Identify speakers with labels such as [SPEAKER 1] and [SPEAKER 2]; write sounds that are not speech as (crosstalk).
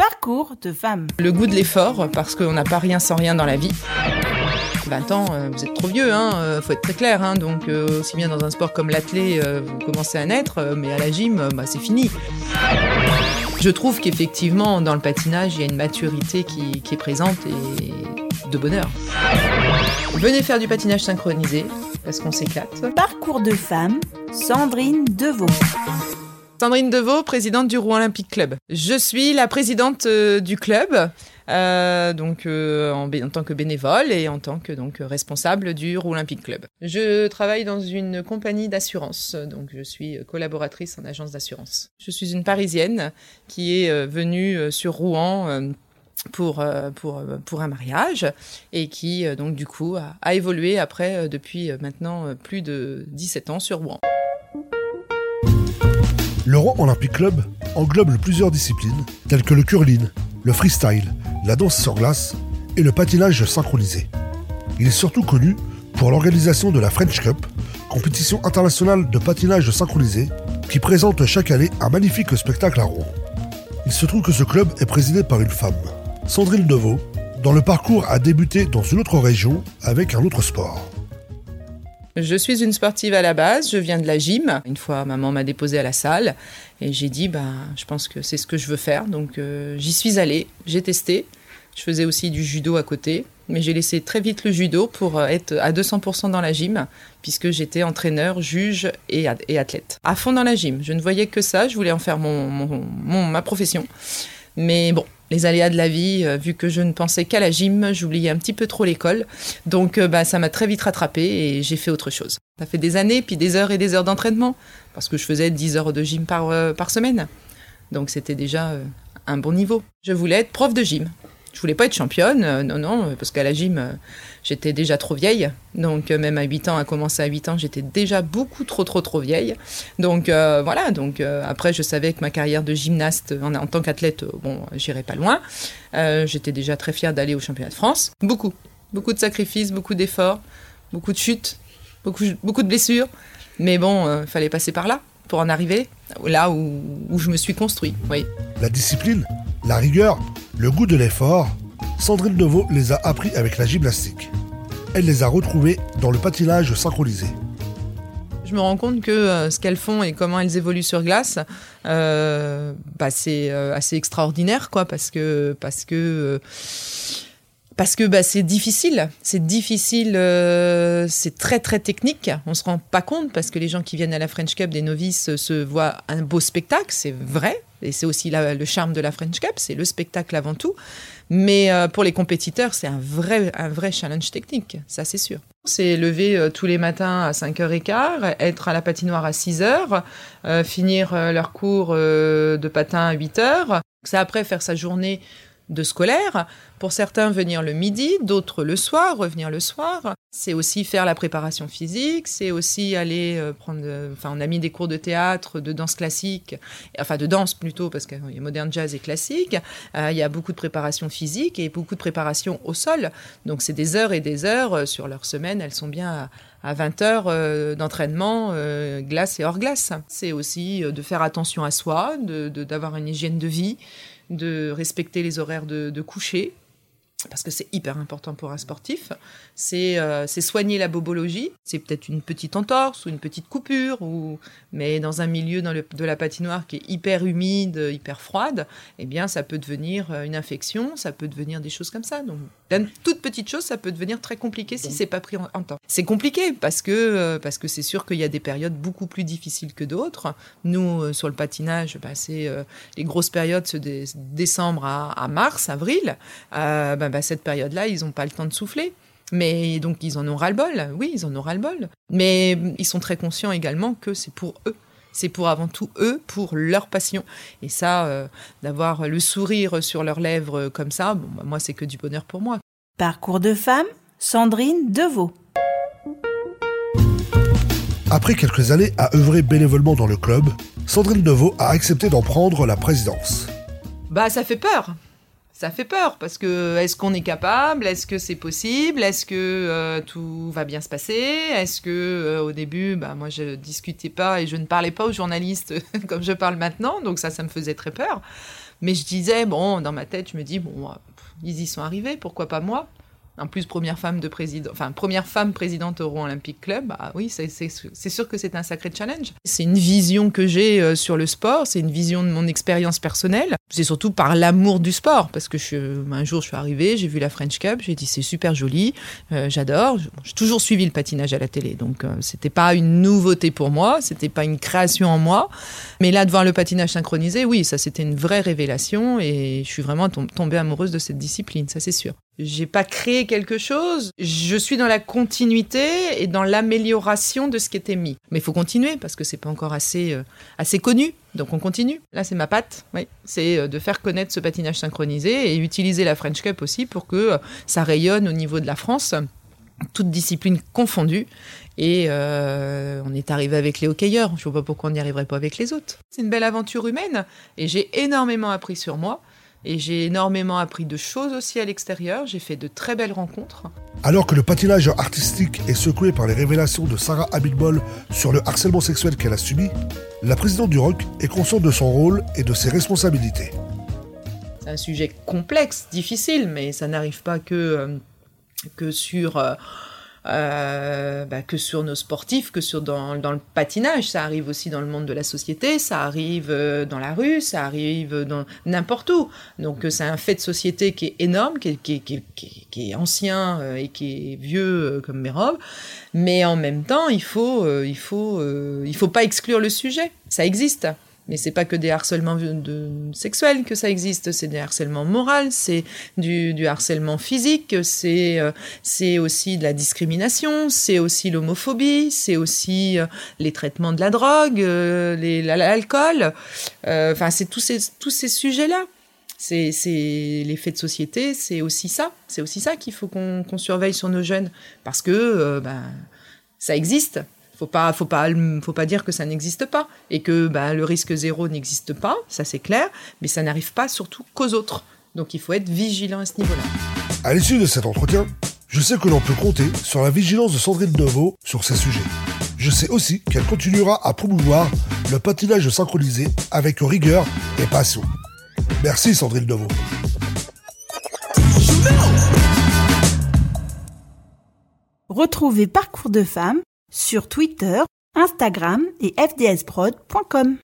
[SPEAKER 1] Parcours de femme.
[SPEAKER 2] Le goût de l'effort, parce qu'on n'a pas rien sans rien dans la vie. 20 ans, euh, vous êtes trop vieux, hein, euh, faut être très clair. Hein, donc, euh, aussi bien dans un sport comme l'athlé, vous commencez à naître, mais à la gym, bah, c'est fini. Je trouve qu'effectivement, dans le patinage, il y a une maturité qui, qui est présente et de bonheur. Venez faire du patinage synchronisé, parce qu'on s'éclate.
[SPEAKER 1] Parcours de femme, Sandrine Deveau.
[SPEAKER 2] Sandrine Deveau, présidente du Rouen Olympique Club. Je suis la présidente euh, du club, euh, donc euh, en, tant que bénévole et en tant que donc responsable du Rouen Olympique Club. Je travaille dans une compagnie d'assurance, donc je suis collaboratrice en agence d'assurance. Je suis une Parisienne qui est venue sur Rouen pour, pour, pour un mariage et qui donc du coup a, a évolué après depuis maintenant plus de 17 ans sur Rouen.
[SPEAKER 3] Le Rouen Olympic Club englobe plusieurs disciplines telles que le curling, le freestyle, la danse sur glace et le patinage synchronisé. Il est surtout connu pour l'organisation de la French Cup, compétition internationale de patinage synchronisé qui présente chaque année un magnifique spectacle à Rouen. Il se trouve que ce club est présidé par une femme, Sandrine Deveau, dont le parcours a débuté dans une autre région avec un autre sport.
[SPEAKER 2] Je suis une sportive à la base, je viens de la gym. Une fois, maman m'a déposée à la salle et j'ai dit, bah, je pense que c'est ce que je veux faire. Donc euh, j'y suis allée, j'ai testé. Je faisais aussi du judo à côté, mais j'ai laissé très vite le judo pour euh, être à 200% dans la gym, puisque j'étais entraîneur, juge et, athlète. À fond dans la gym, je ne voyais que ça, je voulais en faire mon, ma profession. Mais bon, les aléas de la vie, euh, vu que je ne pensais qu'à la gym, j'oubliais un petit peu trop l'école. Donc euh, bah, ça m'a très vite rattrapé et j'ai fait autre chose. Ça fait des années, puis des heures et des heures d'entraînement, parce que je faisais 10 heures de gym euh, par semaine. Donc c'était déjà un bon niveau. Je voulais être prof de gym. Je voulais pas être championne, euh, non, non, parce qu'à la gym, euh, j'étais déjà trop vieille. Donc, euh, même à 8 ans, à commencer à 8 ans, j'étais déjà beaucoup trop, trop, trop vieille. Donc, voilà. Donc, après, je savais que ma carrière de gymnaste en, tant qu'athlète, bon, j'irais pas loin. j'étais déjà très fière d'aller au championnat de France. Beaucoup. Beaucoup de sacrifices, beaucoup d'efforts, beaucoup de chutes, beaucoup, beaucoup de blessures. Mais bon, il fallait passer par là pour en arriver là où, où je me suis construit. Oui.
[SPEAKER 3] La discipline, la rigueur, le goût de l'effort, Sandrine Deveau les a appris avec la gymnastique. Elle les a retrouvés dans le patinage synchronisé.
[SPEAKER 2] Je me rends compte que euh, ce qu'elles font et comment elles évoluent sur glace, euh, bah, c'est euh, assez extraordinaire, quoi, parce que parce que parce que bah, c'est difficile, c'est difficile, c'est très très technique. On se rend pas compte parce que les gens qui viennent à la French Cup des novices se voient un beau spectacle, c'est vrai, et c'est aussi le charme de la French Cup, c'est le spectacle avant tout. Mais euh, pour les compétiteurs, c'est un vrai, un vrai challenge technique, ça c'est sûr. C'est lever euh, tous les matins à 5h15, être à la patinoire à 6h, euh, finir leur cours de patin à 8h. C'est après faire sa journée de scolaire. Pour certains, venir le midi, d'autres le soir, revenir le soir. C'est aussi faire la préparation physique, c'est aussi aller euh, prendre. Euh, enfin, on a mis des cours de théâtre, de danse classique, enfin de danse plutôt, parce qu'il y a moderne jazz et classique. Euh, il y a beaucoup de préparation physique et beaucoup de préparation au sol. Donc, c'est des heures et des heures sur leur semaine. Elles sont bien à, 20 heures d'entraînement, glace et hors glace. C'est aussi de faire attention à soi, d'avoir de, une hygiène de vie, de respecter les horaires de, coucher, parce que c'est hyper important pour un sportif, c'est euh, soigner la bobologie. C'est peut-être une petite entorse ou une petite coupure, ou... mais dans un milieu dans le, de la patinoire qui est hyper humide, hyper froide, eh bien ça peut devenir euh, une infection, ça peut devenir des choses comme ça. Donc d'une toute petite chose, ça peut devenir très compliqué si c'est pas pris en, temps. C'est compliqué parce que euh, parce que c'est sûr qu'il y a des périodes beaucoup plus difficiles que d'autres. Nous euh, sur le patinage, bah, c'est les grosses périodes de décembre à, à, mars, avril. Bah, bah, cette période-là, ils n'ont pas le temps de souffler. Mais donc ils en ont ras-le-bol, oui, ils en ont ras-le-bol. Mais ils sont très conscients également que c'est pour eux. C'est pour avant tout eux, pour leur passion. Et ça, euh, d'avoir le sourire sur leurs lèvres comme ça, bon, bah, moi, c'est que du bonheur pour moi.
[SPEAKER 1] Parcours de femme, Sandrine Deveau.
[SPEAKER 3] Après quelques années à œuvrer bénévolement dans le club, Sandrine Deveau a accepté d'en prendre la présidence.
[SPEAKER 2] Bah, ça fait peur ça fait peur parce que est-ce qu'on est capable? Est-ce que c'est possible? Est-ce que euh, tout va bien se passer? Est-ce que euh, au début, bah, moi je discutais pas et je ne parlais pas aux journalistes (laughs) comme je parle maintenant, donc ça, ça me faisait très peur. Mais je disais, bon, dans ma tête, je me dis, bon, ils y sont arrivés, pourquoi pas moi? En plus, première femme de président, enfin première femme présidente Euro Olympique Club, bah oui, c'est sûr que c'est un sacré challenge. C'est une vision que j'ai euh, sur le sport, c'est une vision de mon expérience personnelle. C'est surtout par l'amour du sport, parce que je, un jour je suis arrivée, j'ai vu la French Cup, j'ai dit c'est super joli, euh, j'adore. J'ai toujours suivi le patinage à la télé, donc euh, c'était pas une nouveauté pour moi, c'était pas une création en moi, mais là de voir le patinage synchronisé, oui, ça c'était une vraie révélation et je suis vraiment tombée amoureuse de cette discipline, ça c'est sûr. J'ai pas créé quelque chose. Je suis dans la continuité et dans l'amélioration de ce qui était mis. Mais il faut continuer parce que c'est pas encore assez, euh, assez connu. Donc on continue. Là, c'est ma patte. Oui, c'est euh, de faire connaître ce patinage synchronisé et utiliser la French Cup aussi pour que euh, ça rayonne au niveau de la France, toutes disciplines confondues. Et on est arrivé avec les hockeyeurs. Je vois pas pourquoi on n'y arriverait pas avec les autres. C'est une belle aventure humaine et j'ai énormément appris sur moi. Et j'ai énormément appris de choses aussi à l'extérieur. J'ai fait de très belles rencontres.
[SPEAKER 3] Alors que le patinage artistique est secoué par les révélations de Sarah Abitbol sur le harcèlement sexuel qu'elle a subi, la présidente du ROC est consciente de son rôle et de ses responsabilités.
[SPEAKER 2] C'est un sujet complexe, difficile, mais ça n'arrive pas que, euh, que sur... Euh, bah, que sur nos sportifs, que sur dans, dans, le patinage. Ça arrive aussi dans le monde de la société, ça arrive euh, dans la rue, ça arrive dans n'importe où. Donc euh, c'est un fait de société qui est énorme, qui est, qui qui qui est ancien et qui est vieux comme mes robes. Mais en même temps, il faut, il faut, il faut pas exclure le sujet. Ça existe. Mais c'est pas que des harcèlements sexuels que ça existe, c'est des harcèlements moraux, c'est du, harcèlement physique, c'est euh, c'est aussi de la discrimination, c'est aussi l'homophobie, c'est aussi euh, les traitements de la drogue, euh, l'alcool. Enfin, c'est tous ces tous ces sujets-là. C'est les faits de société, c'est aussi ça. C'est aussi ça qu'il faut qu'on surveille sur nos jeunes parce que ben ça existe. Faut pas, faut pas, faut pas dire que ça n'existe pas et que bah, le risque zéro n'existe pas, ça c'est clair, mais ça n'arrive pas surtout qu'aux autres. Donc il faut être vigilant à ce niveau-là.
[SPEAKER 3] À l'issue de cet entretien, je sais que l'on peut compter sur la vigilance de Sandrine Deveau sur ces sujets. Je sais aussi qu'elle continuera à promouvoir le patinage synchronisé avec rigueur et passion. Merci Sandrine Deveau.
[SPEAKER 1] Retrouvez Parcours de femmes sur Twitter, Instagram et fdsprod.com.